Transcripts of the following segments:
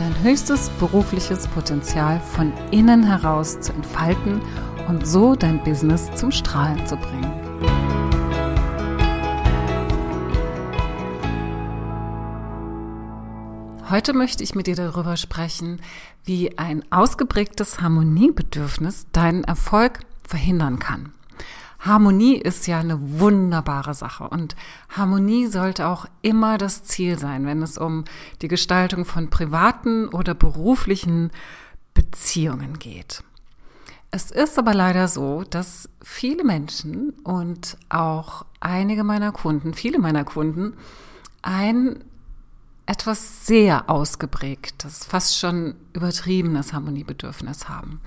dein höchstes berufliches Potenzial von innen heraus zu entfalten und so dein Business zum Strahlen zu bringen. Heute möchte ich mit dir darüber sprechen, wie ein ausgeprägtes Harmoniebedürfnis deinen Erfolg verhindern kann. Harmonie ist ja eine wunderbare Sache und Harmonie sollte auch immer das Ziel sein, wenn es um die Gestaltung von privaten oder beruflichen Beziehungen geht. Es ist aber leider so, dass viele Menschen und auch einige meiner Kunden, viele meiner Kunden, ein etwas sehr ausgeprägtes, fast schon übertriebenes Harmoniebedürfnis haben.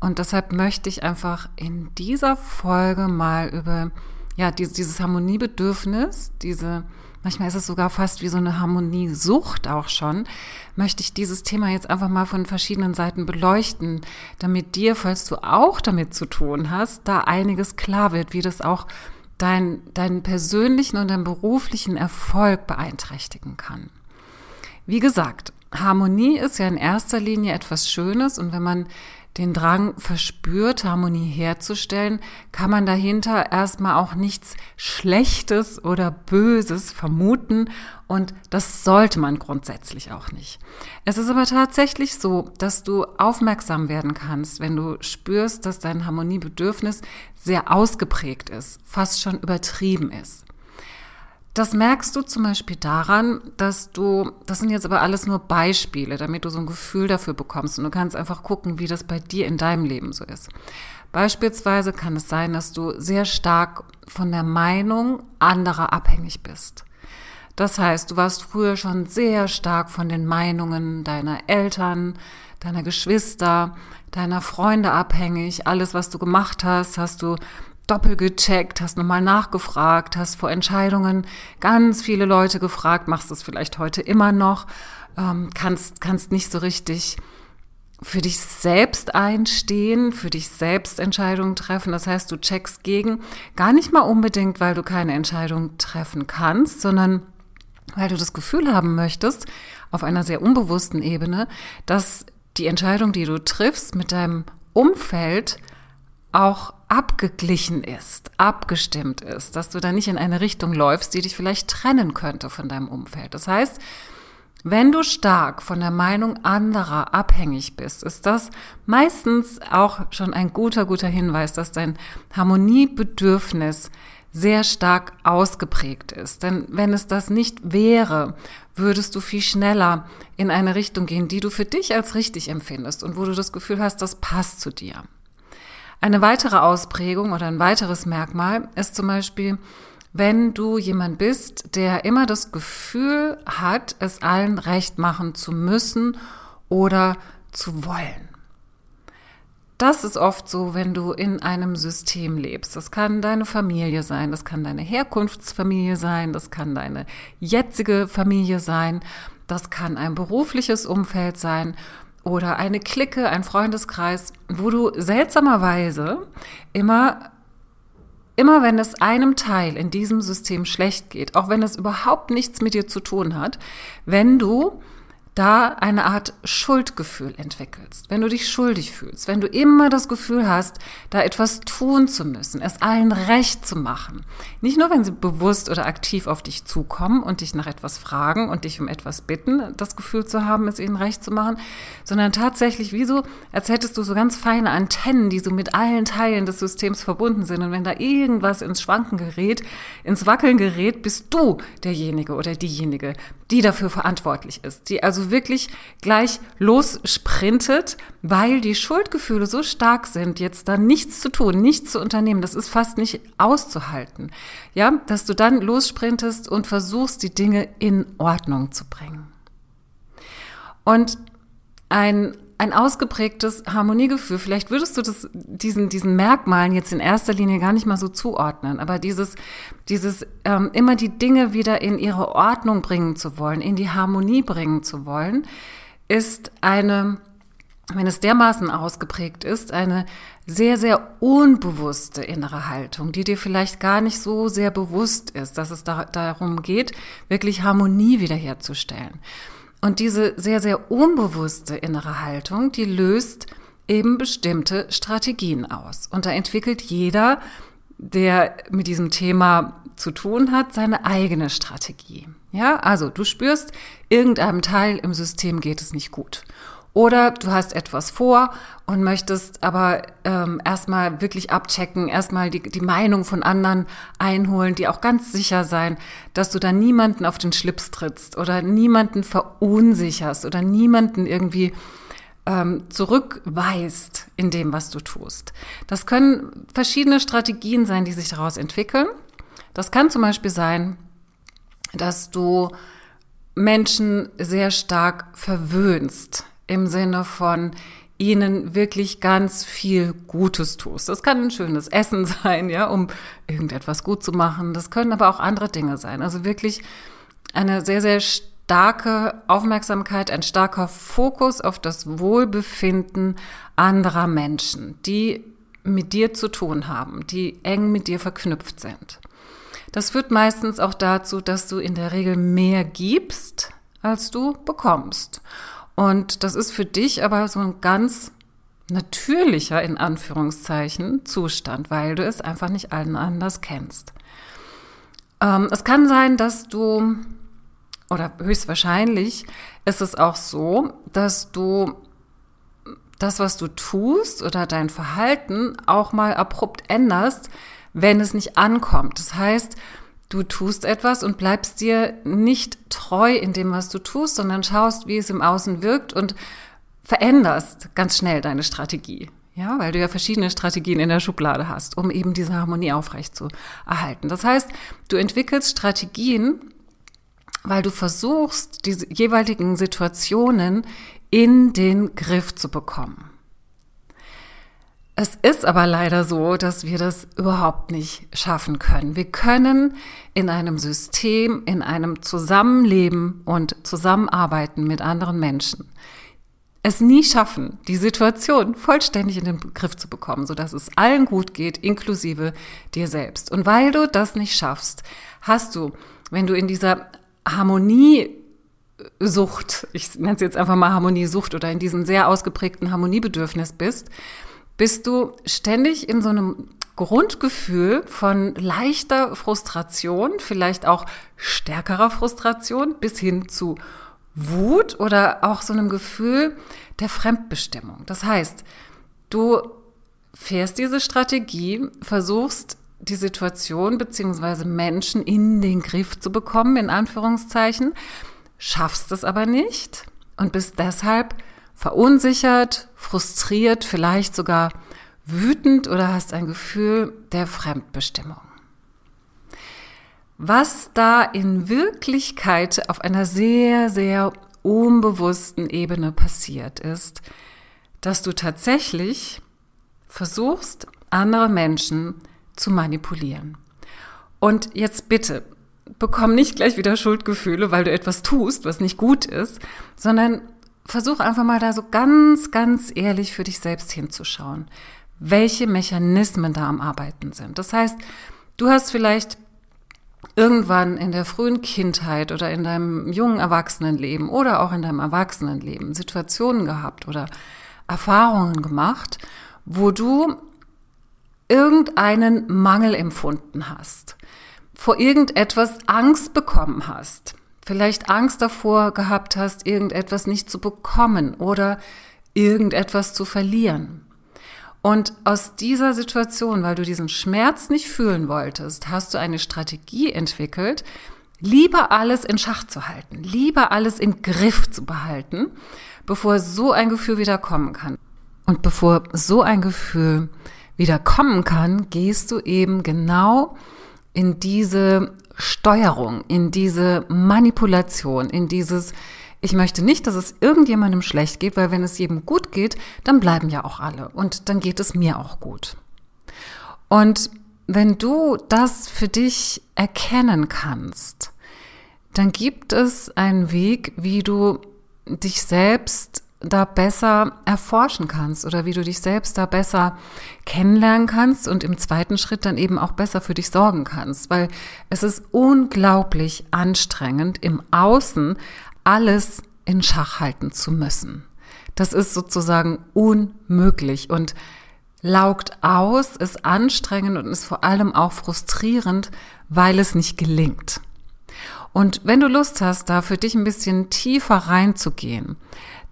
Und deshalb möchte ich einfach in dieser Folge mal über ja, dieses Harmoniebedürfnis, diese, manchmal ist es sogar fast wie so eine Harmoniesucht auch schon, möchte ich dieses Thema jetzt einfach mal von verschiedenen Seiten beleuchten, damit dir, falls du auch damit zu tun hast, da einiges klar wird, wie das auch dein, deinen persönlichen und deinen beruflichen Erfolg beeinträchtigen kann. Wie gesagt, Harmonie ist ja in erster Linie etwas Schönes und wenn man den Drang verspürt, Harmonie herzustellen, kann man dahinter erstmal auch nichts Schlechtes oder Böses vermuten und das sollte man grundsätzlich auch nicht. Es ist aber tatsächlich so, dass du aufmerksam werden kannst, wenn du spürst, dass dein Harmoniebedürfnis sehr ausgeprägt ist, fast schon übertrieben ist. Das merkst du zum Beispiel daran, dass du, das sind jetzt aber alles nur Beispiele, damit du so ein Gefühl dafür bekommst und du kannst einfach gucken, wie das bei dir in deinem Leben so ist. Beispielsweise kann es sein, dass du sehr stark von der Meinung anderer abhängig bist. Das heißt, du warst früher schon sehr stark von den Meinungen deiner Eltern, deiner Geschwister, deiner Freunde abhängig. Alles, was du gemacht hast, hast du doppelt gecheckt, hast nochmal nachgefragt, hast vor Entscheidungen ganz viele Leute gefragt, machst es vielleicht heute immer noch, ähm, kannst, kannst nicht so richtig für dich selbst einstehen, für dich selbst Entscheidungen treffen. Das heißt, du checkst gegen, gar nicht mal unbedingt, weil du keine Entscheidung treffen kannst, sondern weil du das Gefühl haben möchtest, auf einer sehr unbewussten Ebene, dass die Entscheidung, die du triffst, mit deinem Umfeld auch abgeglichen ist, abgestimmt ist, dass du da nicht in eine Richtung läufst, die dich vielleicht trennen könnte von deinem Umfeld. Das heißt, wenn du stark von der Meinung anderer abhängig bist, ist das meistens auch schon ein guter, guter Hinweis, dass dein Harmoniebedürfnis sehr stark ausgeprägt ist. Denn wenn es das nicht wäre, würdest du viel schneller in eine Richtung gehen, die du für dich als richtig empfindest und wo du das Gefühl hast, das passt zu dir. Eine weitere Ausprägung oder ein weiteres Merkmal ist zum Beispiel, wenn du jemand bist, der immer das Gefühl hat, es allen recht machen zu müssen oder zu wollen. Das ist oft so, wenn du in einem System lebst. Das kann deine Familie sein, das kann deine Herkunftsfamilie sein, das kann deine jetzige Familie sein, das kann ein berufliches Umfeld sein, oder eine Clique, ein Freundeskreis, wo du seltsamerweise immer Immer wenn es einem Teil in diesem System schlecht geht, auch wenn es überhaupt nichts mit dir zu tun hat, wenn du da eine Art Schuldgefühl entwickelst, wenn du dich schuldig fühlst, wenn du immer das Gefühl hast, da etwas tun zu müssen, es allen recht zu machen. Nicht nur, wenn sie bewusst oder aktiv auf dich zukommen und dich nach etwas fragen und dich um etwas bitten, das Gefühl zu haben, es ihnen recht zu machen, sondern tatsächlich wie so, als hättest du so ganz feine Antennen, die so mit allen Teilen des Systems verbunden sind. Und wenn da irgendwas ins Schwanken gerät, ins Wackeln gerät, bist du derjenige oder diejenige, die dafür verantwortlich ist, die also wirklich gleich lossprintet, weil die Schuldgefühle so stark sind, jetzt da nichts zu tun, nichts zu unternehmen, das ist fast nicht auszuhalten. Ja, dass du dann lossprintest und versuchst, die Dinge in Ordnung zu bringen. Und ein ein ausgeprägtes Harmoniegefühl. Vielleicht würdest du das, diesen, diesen Merkmalen jetzt in erster Linie gar nicht mal so zuordnen, aber dieses, dieses ähm, immer die Dinge wieder in ihre Ordnung bringen zu wollen, in die Harmonie bringen zu wollen, ist eine, wenn es dermaßen ausgeprägt ist, eine sehr, sehr unbewusste innere Haltung, die dir vielleicht gar nicht so sehr bewusst ist, dass es da, darum geht, wirklich Harmonie wiederherzustellen. Und diese sehr, sehr unbewusste innere Haltung, die löst eben bestimmte Strategien aus. Und da entwickelt jeder, der mit diesem Thema zu tun hat, seine eigene Strategie. Ja, also du spürst, irgendeinem Teil im System geht es nicht gut. Oder du hast etwas vor und möchtest aber ähm, erstmal wirklich abchecken, erstmal die, die Meinung von anderen einholen, die auch ganz sicher sein, dass du da niemanden auf den Schlips trittst oder niemanden verunsicherst oder niemanden irgendwie ähm, zurückweist in dem, was du tust. Das können verschiedene Strategien sein, die sich daraus entwickeln. Das kann zum Beispiel sein, dass du Menschen sehr stark verwöhnst im Sinne von ihnen wirklich ganz viel Gutes tust. Das kann ein schönes Essen sein, ja, um irgendetwas gut zu machen. Das können aber auch andere Dinge sein. Also wirklich eine sehr, sehr starke Aufmerksamkeit, ein starker Fokus auf das Wohlbefinden anderer Menschen, die mit dir zu tun haben, die eng mit dir verknüpft sind. Das führt meistens auch dazu, dass du in der Regel mehr gibst, als du bekommst. Und das ist für dich aber so ein ganz natürlicher, in Anführungszeichen, Zustand, weil du es einfach nicht allen anders kennst. Ähm, es kann sein, dass du, oder höchstwahrscheinlich ist es auch so, dass du das, was du tust oder dein Verhalten auch mal abrupt änderst, wenn es nicht ankommt. Das heißt, Du tust etwas und bleibst dir nicht treu in dem, was du tust, sondern schaust, wie es im Außen wirkt und veränderst ganz schnell deine Strategie. Ja, weil du ja verschiedene Strategien in der Schublade hast, um eben diese Harmonie aufrecht zu erhalten. Das heißt, du entwickelst Strategien, weil du versuchst, diese jeweiligen Situationen in den Griff zu bekommen. Es ist aber leider so, dass wir das überhaupt nicht schaffen können. Wir können in einem System, in einem Zusammenleben und Zusammenarbeiten mit anderen Menschen es nie schaffen, die Situation vollständig in den Griff zu bekommen, sodass es allen gut geht, inklusive dir selbst. Und weil du das nicht schaffst, hast du, wenn du in dieser Harmonie Sucht, ich nenne es jetzt einfach mal Harmoniesucht oder in diesem sehr ausgeprägten Harmoniebedürfnis bist, bist du ständig in so einem Grundgefühl von leichter Frustration, vielleicht auch stärkerer Frustration bis hin zu Wut oder auch so einem Gefühl der Fremdbestimmung. Das heißt, du fährst diese Strategie, versuchst die Situation beziehungsweise Menschen in den Griff zu bekommen, in Anführungszeichen, schaffst es aber nicht und bist deshalb verunsichert, frustriert, vielleicht sogar wütend oder hast ein Gefühl der Fremdbestimmung. Was da in Wirklichkeit auf einer sehr, sehr unbewussten Ebene passiert ist, dass du tatsächlich versuchst, andere Menschen zu manipulieren. Und jetzt bitte, bekomm nicht gleich wieder Schuldgefühle, weil du etwas tust, was nicht gut ist, sondern versuch einfach mal da so ganz, ganz ehrlich für dich selbst hinzuschauen, welche Mechanismen da am Arbeiten sind. Das heißt, du hast vielleicht irgendwann in der frühen Kindheit oder in deinem jungen Erwachsenenleben oder auch in deinem Erwachsenenleben Situationen gehabt oder Erfahrungen gemacht, wo du irgendeinen Mangel empfunden hast, vor irgendetwas Angst bekommen hast, vielleicht Angst davor gehabt hast, irgendetwas nicht zu bekommen oder irgendetwas zu verlieren. Und aus dieser Situation, weil du diesen Schmerz nicht fühlen wolltest, hast du eine Strategie entwickelt, lieber alles in Schach zu halten, lieber alles im Griff zu behalten, bevor so ein Gefühl wieder kommen kann. Und bevor so ein Gefühl wieder kommen kann, gehst du eben genau in diese Steuerung, in diese Manipulation, in dieses Ich möchte nicht, dass es irgendjemandem schlecht geht, weil wenn es jedem gut geht, dann bleiben ja auch alle und dann geht es mir auch gut. Und wenn du das für dich erkennen kannst, dann gibt es einen Weg, wie du dich selbst da besser erforschen kannst oder wie du dich selbst da besser kennenlernen kannst und im zweiten Schritt dann eben auch besser für dich sorgen kannst, weil es ist unglaublich anstrengend im Außen alles in Schach halten zu müssen. Das ist sozusagen unmöglich und laugt aus, ist anstrengend und ist vor allem auch frustrierend, weil es nicht gelingt. Und wenn du Lust hast, da für dich ein bisschen tiefer reinzugehen,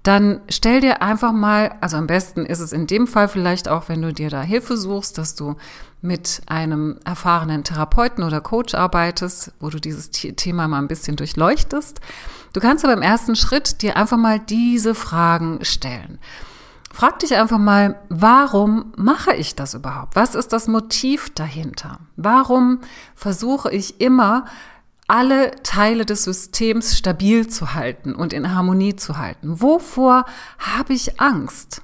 dann stell dir einfach mal, also am besten ist es in dem Fall vielleicht auch, wenn du dir da Hilfe suchst, dass du mit einem erfahrenen Therapeuten oder Coach arbeitest, wo du dieses Thema mal ein bisschen durchleuchtest. Du kannst aber im ersten Schritt dir einfach mal diese Fragen stellen. Frag dich einfach mal, warum mache ich das überhaupt? Was ist das Motiv dahinter? Warum versuche ich immer, alle Teile des Systems stabil zu halten und in Harmonie zu halten. Wovor habe ich Angst?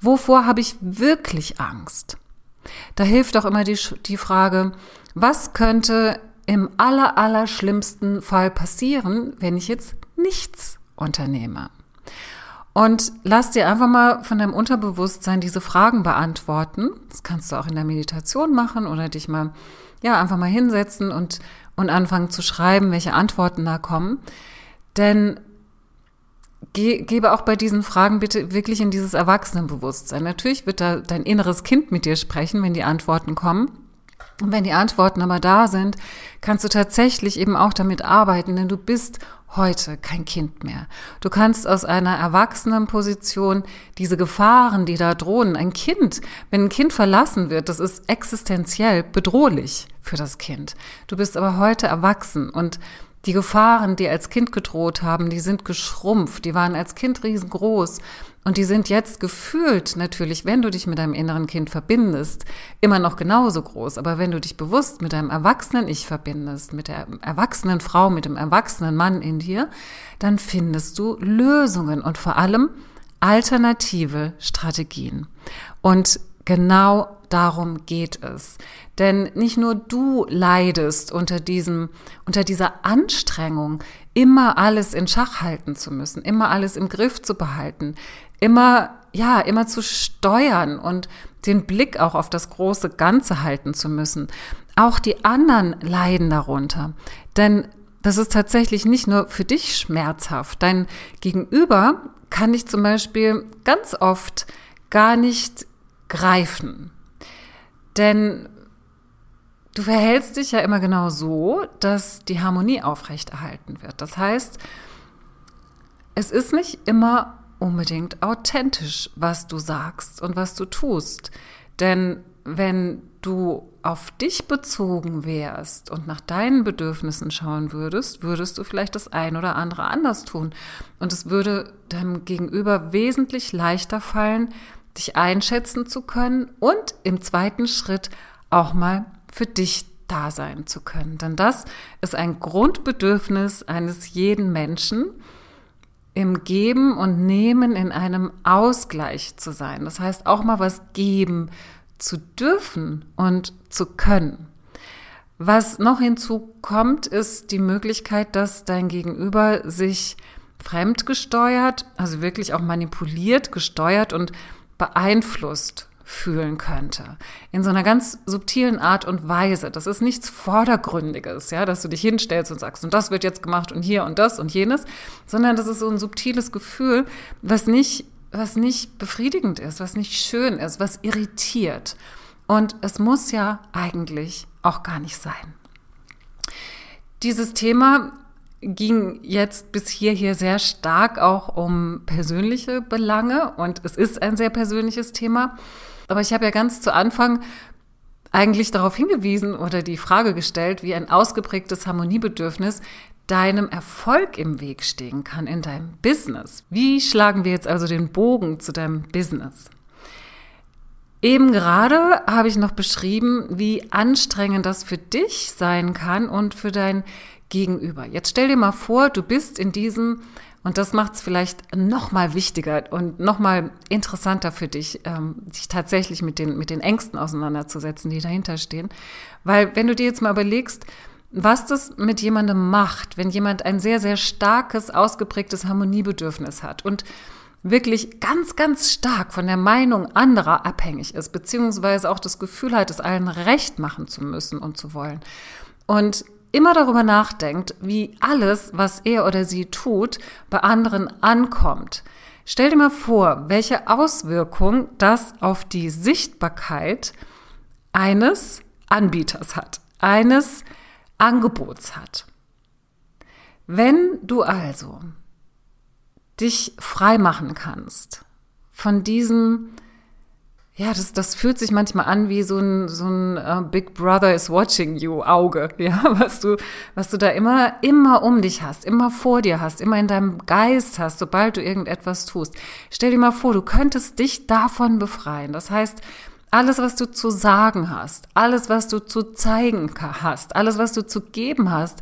Wovor habe ich wirklich Angst? Da hilft auch immer die, die Frage, was könnte im aller, aller schlimmsten Fall passieren, wenn ich jetzt nichts unternehme? Und lass dir einfach mal von deinem Unterbewusstsein diese Fragen beantworten. Das kannst du auch in der Meditation machen oder dich mal, ja, einfach mal hinsetzen und und anfangen zu schreiben, welche Antworten da kommen. Denn ge gebe auch bei diesen Fragen bitte wirklich in dieses Erwachsenenbewusstsein. Natürlich wird da dein inneres Kind mit dir sprechen, wenn die Antworten kommen. Und wenn die Antworten aber da sind, kannst du tatsächlich eben auch damit arbeiten, denn du bist heute kein Kind mehr. Du kannst aus einer erwachsenen Position diese Gefahren, die da drohen, ein Kind, wenn ein Kind verlassen wird, das ist existenziell bedrohlich für das Kind. Du bist aber heute erwachsen und die Gefahren, die als Kind gedroht haben, die sind geschrumpft, die waren als Kind riesengroß und die sind jetzt gefühlt natürlich, wenn du dich mit deinem inneren Kind verbindest, immer noch genauso groß. Aber wenn du dich bewusst mit deinem erwachsenen Ich verbindest, mit der erwachsenen Frau, mit dem erwachsenen Mann in dir, dann findest du Lösungen und vor allem alternative Strategien. Und genau darum geht es. Denn nicht nur du leidest unter diesem, unter dieser Anstrengung, immer alles in Schach halten zu müssen, immer alles im Griff zu behalten, immer, ja, immer zu steuern und den Blick auch auf das große Ganze halten zu müssen. Auch die anderen leiden darunter. Denn das ist tatsächlich nicht nur für dich schmerzhaft. Dein Gegenüber kann dich zum Beispiel ganz oft gar nicht greifen. Denn du verhältst dich ja immer genau so, dass die Harmonie aufrechterhalten wird. Das heißt, es ist nicht immer unbedingt authentisch, was du sagst und was du tust. Denn wenn du auf dich bezogen wärst und nach deinen Bedürfnissen schauen würdest, würdest du vielleicht das ein oder andere anders tun. Und es würde deinem Gegenüber wesentlich leichter fallen, dich einschätzen zu können und im zweiten Schritt auch mal für dich da sein zu können. Denn das ist ein Grundbedürfnis eines jeden Menschen, im Geben und Nehmen in einem Ausgleich zu sein. Das heißt, auch mal was geben zu dürfen und zu können. Was noch hinzukommt, ist die Möglichkeit, dass dein Gegenüber sich fremdgesteuert, also wirklich auch manipuliert, gesteuert und beeinflusst fühlen könnte. In so einer ganz subtilen Art und Weise. Das ist nichts Vordergründiges, ja, dass du dich hinstellst und sagst, und das wird jetzt gemacht und hier und das und jenes, sondern das ist so ein subtiles Gefühl, was nicht, was nicht befriedigend ist, was nicht schön ist, was irritiert. Und es muss ja eigentlich auch gar nicht sein. Dieses Thema ging jetzt bis hierher sehr stark auch um persönliche Belange und es ist ein sehr persönliches Thema. Aber ich habe ja ganz zu Anfang eigentlich darauf hingewiesen oder die Frage gestellt, wie ein ausgeprägtes Harmoniebedürfnis deinem Erfolg im Weg stehen kann in deinem Business. Wie schlagen wir jetzt also den Bogen zu deinem Business? Eben gerade habe ich noch beschrieben, wie anstrengend das für dich sein kann und für dein Gegenüber. Jetzt stell dir mal vor, du bist in diesem Und das macht es vielleicht noch mal wichtiger und noch mal interessanter für dich, ähm, sich tatsächlich mit den, mit den Ängsten auseinanderzusetzen, die dahinter stehen. Weil wenn du dir jetzt mal überlegst, was das mit jemandem macht, wenn jemand ein sehr, sehr starkes, ausgeprägtes Harmoniebedürfnis hat und wirklich ganz, ganz stark von der Meinung anderer abhängig ist, beziehungsweise auch das Gefühl hat, es allen recht machen zu müssen und zu wollen. Und immer darüber nachdenkt, wie alles, was er oder sie tut, bei anderen ankommt. Stell dir mal vor, welche Auswirkung das auf die Sichtbarkeit eines Anbieters hat, eines Angebots hat. Wenn du also dich frei machen kannst von diesem ja, das, das fühlt sich manchmal an wie so ein, so ein uh, Big Brother is watching you Auge, ja, was du, was du da immer, immer um dich hast, immer vor dir hast, immer in deinem Geist hast, sobald du irgendetwas tust. Stell dir mal vor, du könntest dich davon befreien. Das heißt, alles, was du zu sagen hast, alles, was du zu zeigen hast, alles, was du zu geben hast,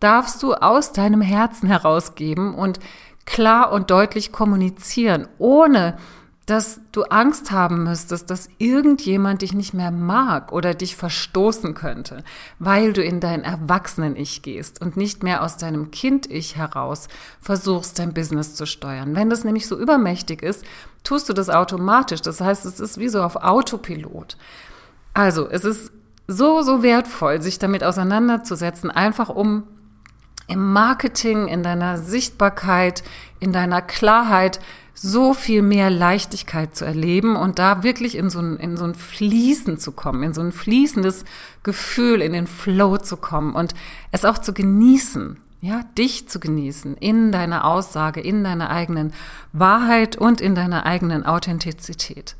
darfst du aus deinem Herzen herausgeben und klar und deutlich kommunizieren, ohne dass du Angst haben müsstest, dass irgendjemand dich nicht mehr mag oder dich verstoßen könnte, weil du in dein Erwachsenen-Ich gehst und nicht mehr aus deinem Kind-Ich heraus versuchst, dein Business zu steuern. Wenn das nämlich so übermächtig ist, tust du das automatisch. Das heißt, es ist wie so auf Autopilot. Also, es ist so, so wertvoll, sich damit auseinanderzusetzen, einfach um im Marketing, in deiner Sichtbarkeit, in deiner Klarheit so viel mehr Leichtigkeit zu erleben und da wirklich in so ein, in so ein Fließen zu kommen, in so ein fließendes Gefühl, in den Flow zu kommen und es auch zu genießen, ja, dich zu genießen in deiner Aussage, in deiner eigenen Wahrheit und in deiner eigenen Authentizität.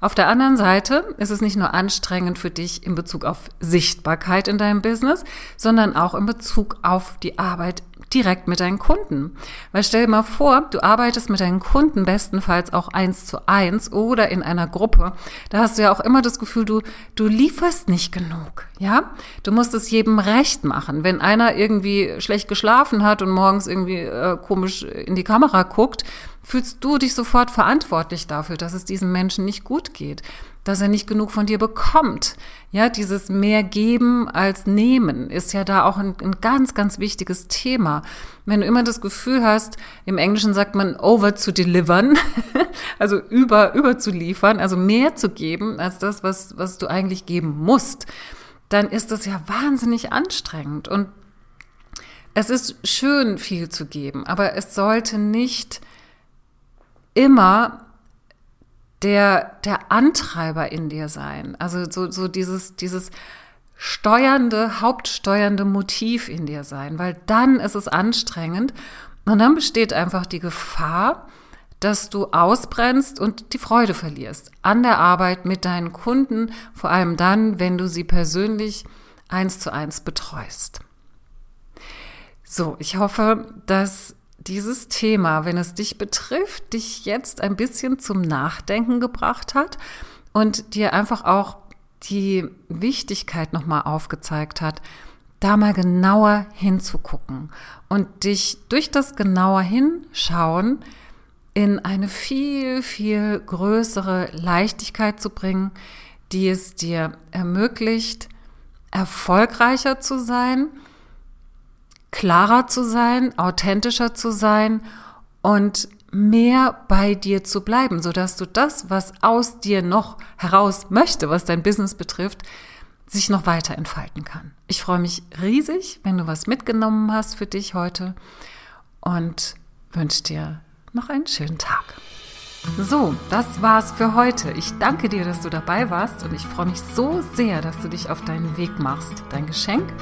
Auf der anderen Seite ist es nicht nur anstrengend für dich in Bezug auf Sichtbarkeit in deinem Business, sondern auch in Bezug auf die Arbeit direkt mit deinen Kunden. Weil stell dir mal vor, du arbeitest mit deinen Kunden bestenfalls auch eins zu eins oder in einer Gruppe. Da hast du ja auch immer das Gefühl, du, du lieferst nicht genug. Ja, du musst es jedem recht machen. Wenn einer irgendwie schlecht geschlafen hat und morgens irgendwie äh, komisch in die Kamera guckt, fühlst du dich sofort verantwortlich dafür, dass es diesem Menschen nicht gut geht dass er nicht genug von dir bekommt. Ja, dieses mehr geben als nehmen ist ja da auch ein, ein, ganz, ganz wichtiges Thema. Wenn du immer das Gefühl hast, im Englischen sagt man over zu delivern, also über, über zu liefern, also mehr zu geben als das, was, was du eigentlich geben musst, dann ist das ja wahnsinnig anstrengend. Und es ist schön, viel zu geben, aber es sollte nicht immer der, der Antreiber in dir sein. Also so, so dieses, dieses steuernde, hauptsteuernde Motiv in dir sein, weil dann ist es anstrengend und dann besteht einfach die Gefahr, dass du ausbrennst und die Freude verlierst an der Arbeit mit deinen Kunden, vor allem dann, wenn du sie persönlich eins zu eins betreust. So, ich hoffe, dass dieses Thema, wenn es dich betrifft, dich jetzt ein bisschen zum Nachdenken gebracht hat und dir einfach auch die Wichtigkeit nochmal aufgezeigt hat, da mal genauer hinzugucken und dich durch das genauer hinschauen in eine viel, viel größere Leichtigkeit zu bringen, die es dir ermöglicht, erfolgreicher zu sein, klarer zu sein, authentischer zu sein und mehr bei dir zu bleiben, sodass du das, was aus dir noch heraus möchte, was dein Business betrifft, sich noch weiter entfalten kann. Ich freue mich riesig, wenn du was mitgenommen hast für dich heute und wünsche dir noch einen schönen Tag. So, das war's für heute. Ich danke dir, dass du dabei warst und ich freue mich so sehr, dass du dich auf deinen Weg machst, dein Geschenk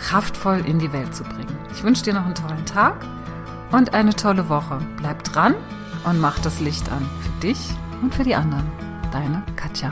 kraftvoll in die Welt zu bringen. Ich wünsche dir noch einen tollen Tag und eine tolle Woche. Bleib dran und mach das Licht an für dich und für die anderen. Deine Katja.